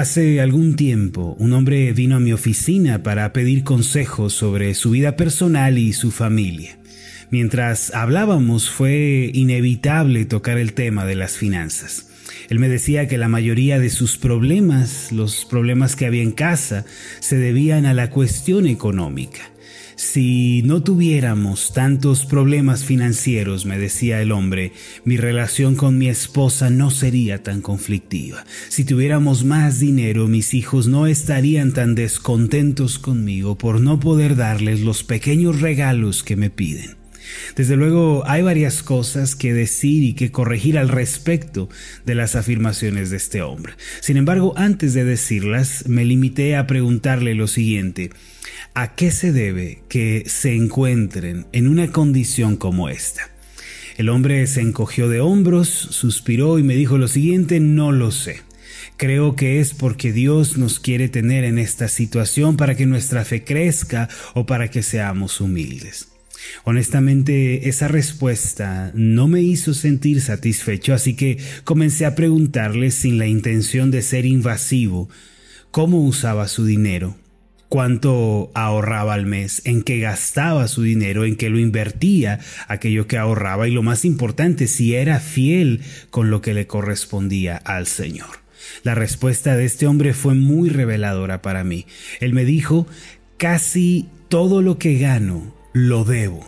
Hace algún tiempo, un hombre vino a mi oficina para pedir consejos sobre su vida personal y su familia. Mientras hablábamos fue inevitable tocar el tema de las finanzas. Él me decía que la mayoría de sus problemas, los problemas que había en casa, se debían a la cuestión económica. Si no tuviéramos tantos problemas financieros, me decía el hombre, mi relación con mi esposa no sería tan conflictiva. Si tuviéramos más dinero, mis hijos no estarían tan descontentos conmigo por no poder darles los pequeños regalos que me piden. Desde luego hay varias cosas que decir y que corregir al respecto de las afirmaciones de este hombre. Sin embargo, antes de decirlas, me limité a preguntarle lo siguiente. ¿A qué se debe que se encuentren en una condición como esta? El hombre se encogió de hombros, suspiró y me dijo lo siguiente, no lo sé. Creo que es porque Dios nos quiere tener en esta situación para que nuestra fe crezca o para que seamos humildes. Honestamente, esa respuesta no me hizo sentir satisfecho, así que comencé a preguntarle sin la intención de ser invasivo cómo usaba su dinero cuánto ahorraba al mes, en qué gastaba su dinero, en qué lo invertía, aquello que ahorraba y lo más importante, si era fiel con lo que le correspondía al Señor. La respuesta de este hombre fue muy reveladora para mí. Él me dijo, casi todo lo que gano lo debo.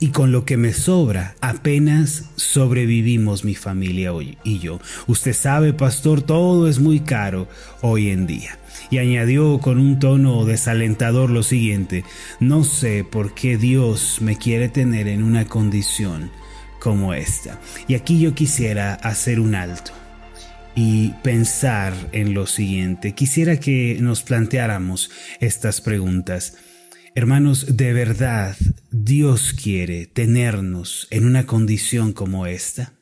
Y con lo que me sobra apenas sobrevivimos mi familia hoy y yo. Usted sabe, pastor, todo es muy caro hoy en día y añadió con un tono desalentador lo siguiente, no sé por qué Dios me quiere tener en una condición como esta. Y aquí yo quisiera hacer un alto y pensar en lo siguiente. Quisiera que nos planteáramos estas preguntas. Hermanos, de verdad, Dios quiere tenernos en una condición como esta.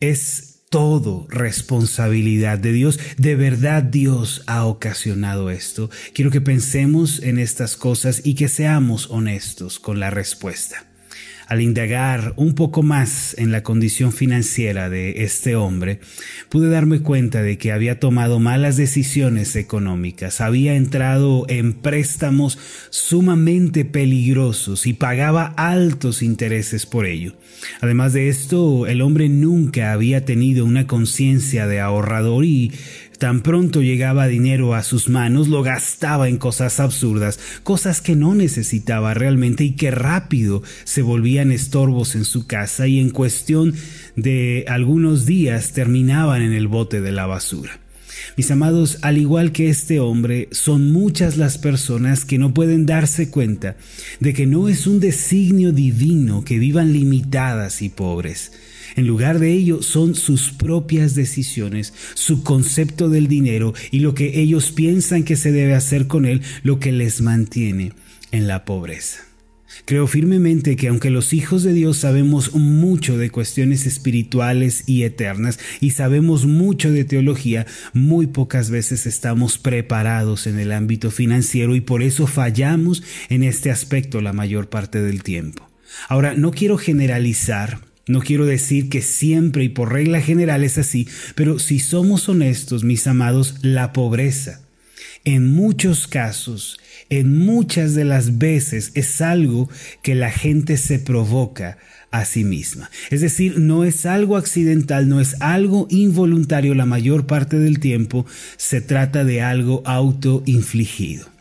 Es todo responsabilidad de Dios. De verdad Dios ha ocasionado esto. Quiero que pensemos en estas cosas y que seamos honestos con la respuesta. Al indagar un poco más en la condición financiera de este hombre, pude darme cuenta de que había tomado malas decisiones económicas, había entrado en préstamos sumamente peligrosos y pagaba altos intereses por ello. Además de esto, el hombre nunca había tenido una conciencia de ahorrador y Tan pronto llegaba dinero a sus manos, lo gastaba en cosas absurdas, cosas que no necesitaba realmente y que rápido se volvían estorbos en su casa y en cuestión de algunos días terminaban en el bote de la basura. Mis amados, al igual que este hombre, son muchas las personas que no pueden darse cuenta de que no es un designio divino que vivan limitadas y pobres. En lugar de ello, son sus propias decisiones, su concepto del dinero y lo que ellos piensan que se debe hacer con él lo que les mantiene en la pobreza. Creo firmemente que aunque los hijos de Dios sabemos mucho de cuestiones espirituales y eternas y sabemos mucho de teología, muy pocas veces estamos preparados en el ámbito financiero y por eso fallamos en este aspecto la mayor parte del tiempo. Ahora, no quiero generalizar, no quiero decir que siempre y por regla general es así, pero si somos honestos, mis amados, la pobreza, en muchos casos, en muchas de las veces es algo que la gente se provoca a sí misma. Es decir, no es algo accidental, no es algo involuntario la mayor parte del tiempo, se trata de algo autoinfligido.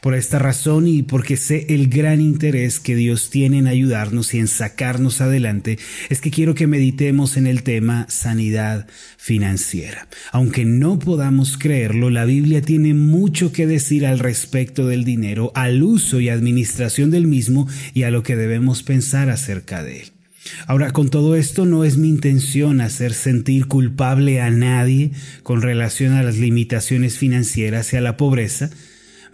Por esta razón y porque sé el gran interés que Dios tiene en ayudarnos y en sacarnos adelante, es que quiero que meditemos en el tema sanidad financiera. Aunque no podamos creerlo, la Biblia tiene mucho que decir al respecto del dinero, al uso y administración del mismo y a lo que debemos pensar acerca de él. Ahora, con todo esto no es mi intención hacer sentir culpable a nadie con relación a las limitaciones financieras y a la pobreza,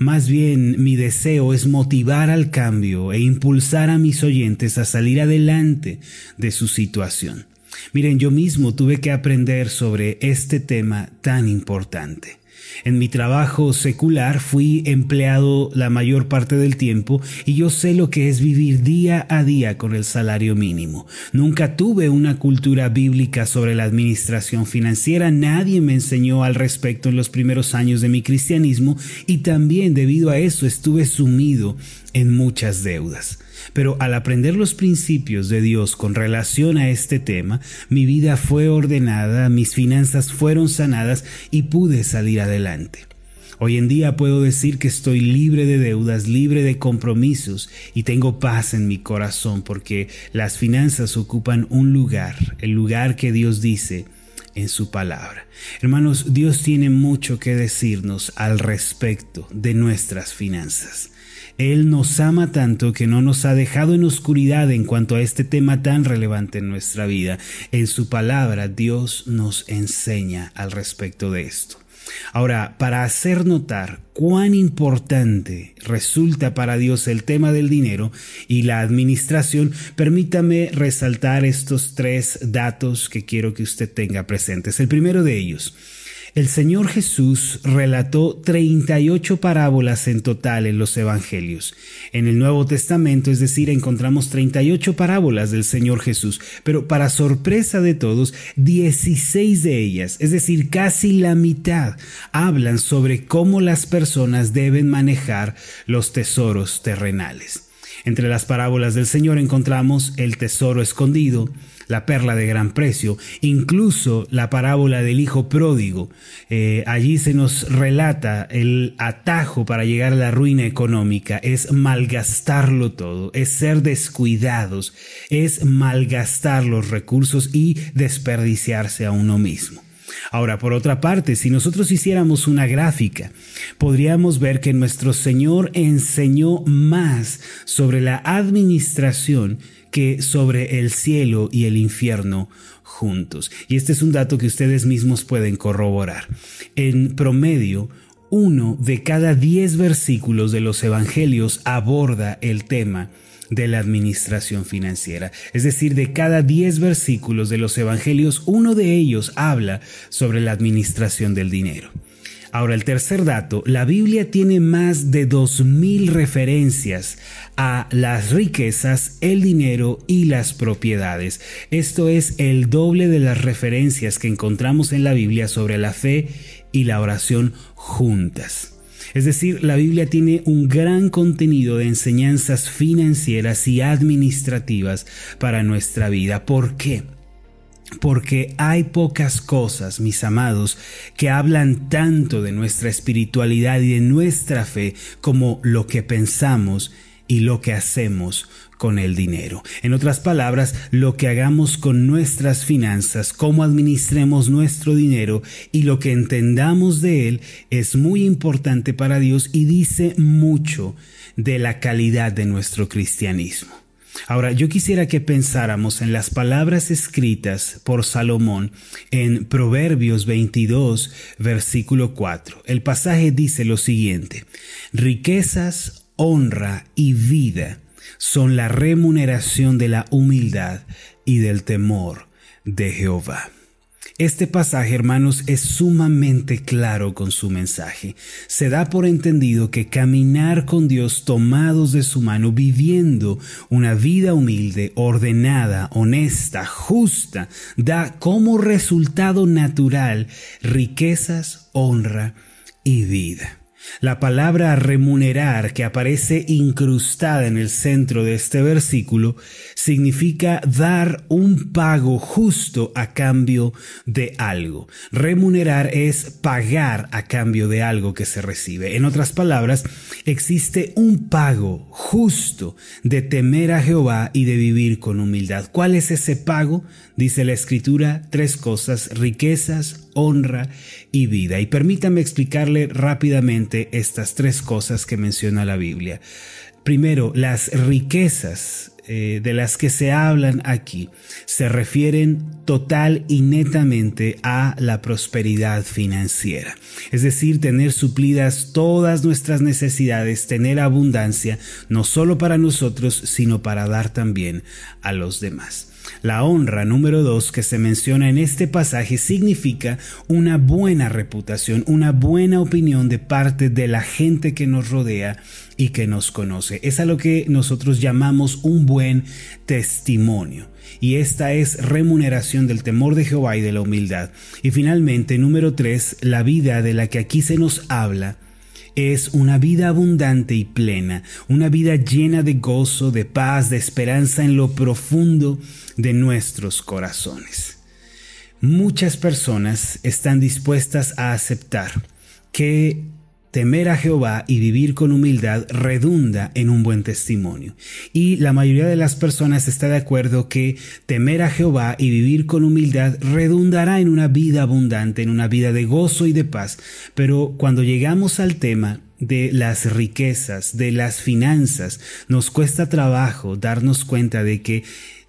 más bien mi deseo es motivar al cambio e impulsar a mis oyentes a salir adelante de su situación. Miren, yo mismo tuve que aprender sobre este tema tan importante. En mi trabajo secular fui empleado la mayor parte del tiempo y yo sé lo que es vivir día a día con el salario mínimo. Nunca tuve una cultura bíblica sobre la administración financiera, nadie me enseñó al respecto en los primeros años de mi cristianismo y también debido a eso estuve sumido en muchas deudas. Pero al aprender los principios de Dios con relación a este tema, mi vida fue ordenada, mis finanzas fueron sanadas y pude salir adelante. Hoy en día puedo decir que estoy libre de deudas, libre de compromisos y tengo paz en mi corazón porque las finanzas ocupan un lugar, el lugar que Dios dice en su palabra. Hermanos, Dios tiene mucho que decirnos al respecto de nuestras finanzas. Él nos ama tanto que no nos ha dejado en oscuridad en cuanto a este tema tan relevante en nuestra vida. En su palabra Dios nos enseña al respecto de esto. Ahora, para hacer notar cuán importante resulta para Dios el tema del dinero y la administración, permítame resaltar estos tres datos que quiero que usted tenga presentes. El primero de ellos, el Señor Jesús relató 38 parábolas en total en los Evangelios. En el Nuevo Testamento, es decir, encontramos 38 parábolas del Señor Jesús, pero para sorpresa de todos, 16 de ellas, es decir, casi la mitad, hablan sobre cómo las personas deben manejar los tesoros terrenales. Entre las parábolas del Señor encontramos el tesoro escondido, la perla de gran precio, incluso la parábola del hijo pródigo. Eh, allí se nos relata el atajo para llegar a la ruina económica, es malgastarlo todo, es ser descuidados, es malgastar los recursos y desperdiciarse a uno mismo. Ahora, por otra parte, si nosotros hiciéramos una gráfica, podríamos ver que nuestro Señor enseñó más sobre la administración que sobre el cielo y el infierno juntos. Y este es un dato que ustedes mismos pueden corroborar. En promedio, uno de cada diez versículos de los evangelios aborda el tema de la administración financiera. Es decir, de cada diez versículos de los evangelios, uno de ellos habla sobre la administración del dinero. Ahora, el tercer dato, la Biblia tiene más de 2.000 referencias a las riquezas, el dinero y las propiedades. Esto es el doble de las referencias que encontramos en la Biblia sobre la fe y la oración juntas. Es decir, la Biblia tiene un gran contenido de enseñanzas financieras y administrativas para nuestra vida. ¿Por qué? Porque hay pocas cosas, mis amados, que hablan tanto de nuestra espiritualidad y de nuestra fe como lo que pensamos y lo que hacemos con el dinero. En otras palabras, lo que hagamos con nuestras finanzas, cómo administremos nuestro dinero y lo que entendamos de él es muy importante para Dios y dice mucho de la calidad de nuestro cristianismo. Ahora, yo quisiera que pensáramos en las palabras escritas por Salomón en Proverbios 22, versículo 4. El pasaje dice lo siguiente, riquezas, honra y vida son la remuneración de la humildad y del temor de Jehová. Este pasaje, hermanos, es sumamente claro con su mensaje. Se da por entendido que caminar con Dios tomados de su mano, viviendo una vida humilde, ordenada, honesta, justa, da como resultado natural riquezas, honra y vida. La palabra remunerar que aparece incrustada en el centro de este versículo significa dar un pago justo a cambio de algo. Remunerar es pagar a cambio de algo que se recibe. En otras palabras, existe un pago justo de temer a Jehová y de vivir con humildad. ¿Cuál es ese pago? Dice la escritura, tres cosas, riquezas, honra y vida. Y permítame explicarle rápidamente estas tres cosas que menciona la Biblia. Primero, las riquezas eh, de las que se hablan aquí se refieren total y netamente a la prosperidad financiera. Es decir, tener suplidas todas nuestras necesidades, tener abundancia, no solo para nosotros, sino para dar también a los demás. La honra número dos que se menciona en este pasaje significa una buena reputación, una buena opinión de parte de la gente que nos rodea y que nos conoce. Es a lo que nosotros llamamos un buen testimonio. Y esta es remuneración del temor de Jehová y de la humildad. Y finalmente, número tres, la vida de la que aquí se nos habla es una vida abundante y plena, una vida llena de gozo, de paz, de esperanza en lo profundo de nuestros corazones. Muchas personas están dispuestas a aceptar que temer a Jehová y vivir con humildad redunda en un buen testimonio. Y la mayoría de las personas está de acuerdo que temer a Jehová y vivir con humildad redundará en una vida abundante, en una vida de gozo y de paz. Pero cuando llegamos al tema de las riquezas, de las finanzas, nos cuesta trabajo darnos cuenta de que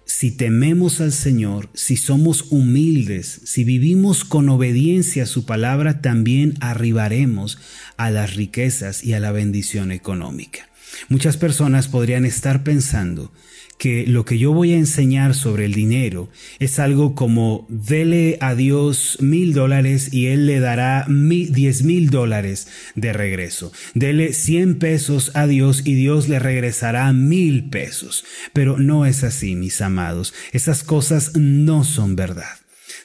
si tememos al Señor, si somos humildes, si vivimos con obediencia a su palabra, también arribaremos a las riquezas y a la bendición económica. Muchas personas podrían estar pensando que lo que yo voy a enseñar sobre el dinero es algo como dele a Dios mil dólares y Él le dará diez mil dólares de regreso. Dele cien pesos a Dios y Dios le regresará mil pesos. Pero no es así, mis amados. Esas cosas no son verdad.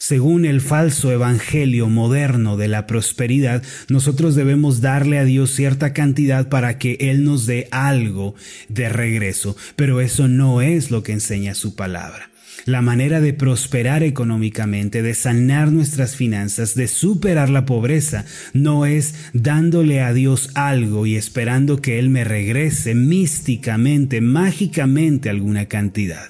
Según el falso evangelio moderno de la prosperidad, nosotros debemos darle a Dios cierta cantidad para que Él nos dé algo de regreso, pero eso no es lo que enseña su palabra. La manera de prosperar económicamente, de sanar nuestras finanzas, de superar la pobreza, no es dándole a Dios algo y esperando que Él me regrese místicamente, mágicamente alguna cantidad.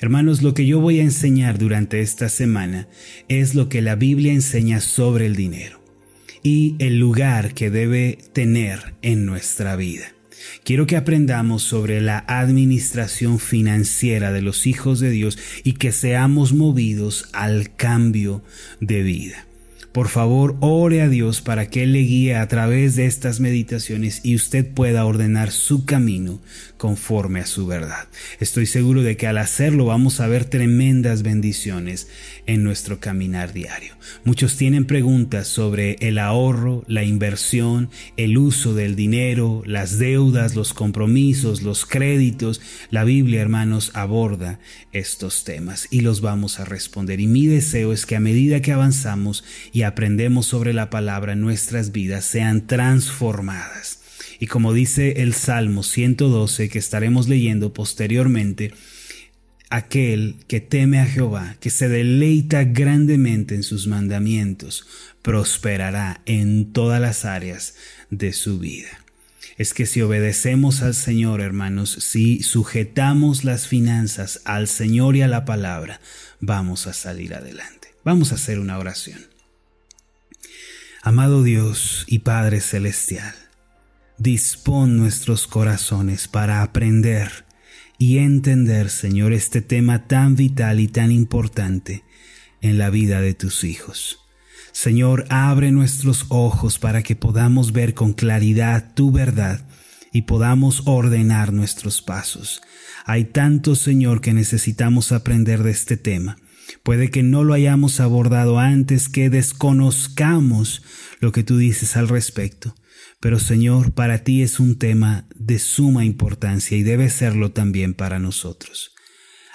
Hermanos, lo que yo voy a enseñar durante esta semana es lo que la Biblia enseña sobre el dinero y el lugar que debe tener en nuestra vida. Quiero que aprendamos sobre la administración financiera de los hijos de Dios y que seamos movidos al cambio de vida. Por favor, ore a Dios para que Él le guíe a través de estas meditaciones y usted pueda ordenar su camino conforme a su verdad. Estoy seguro de que al hacerlo vamos a ver tremendas bendiciones en nuestro caminar diario. Muchos tienen preguntas sobre el ahorro, la inversión, el uso del dinero, las deudas, los compromisos, los créditos. La Biblia, hermanos, aborda estos temas y los vamos a responder. Y mi deseo es que a medida que avanzamos y aprendemos sobre la palabra, nuestras vidas sean transformadas. Y como dice el Salmo 112 que estaremos leyendo posteriormente, aquel que teme a Jehová, que se deleita grandemente en sus mandamientos, prosperará en todas las áreas de su vida. Es que si obedecemos al Señor, hermanos, si sujetamos las finanzas al Señor y a la palabra, vamos a salir adelante. Vamos a hacer una oración. Amado Dios y Padre Celestial, dispón nuestros corazones para aprender y entender, Señor, este tema tan vital y tan importante en la vida de tus hijos. Señor, abre nuestros ojos para que podamos ver con claridad tu verdad y podamos ordenar nuestros pasos. Hay tanto, Señor, que necesitamos aprender de este tema. Puede que no lo hayamos abordado antes, que desconozcamos lo que tú dices al respecto. Pero Señor, para ti es un tema de suma importancia y debe serlo también para nosotros.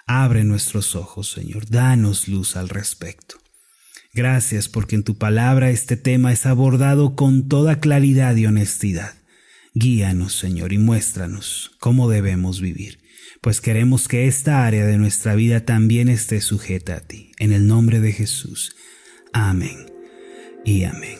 Abre nuestros ojos, Señor, danos luz al respecto. Gracias porque en tu palabra este tema es abordado con toda claridad y honestidad. Guíanos, Señor, y muéstranos cómo debemos vivir pues queremos que esta área de nuestra vida también esté sujeta a ti. En el nombre de Jesús. Amén y amén.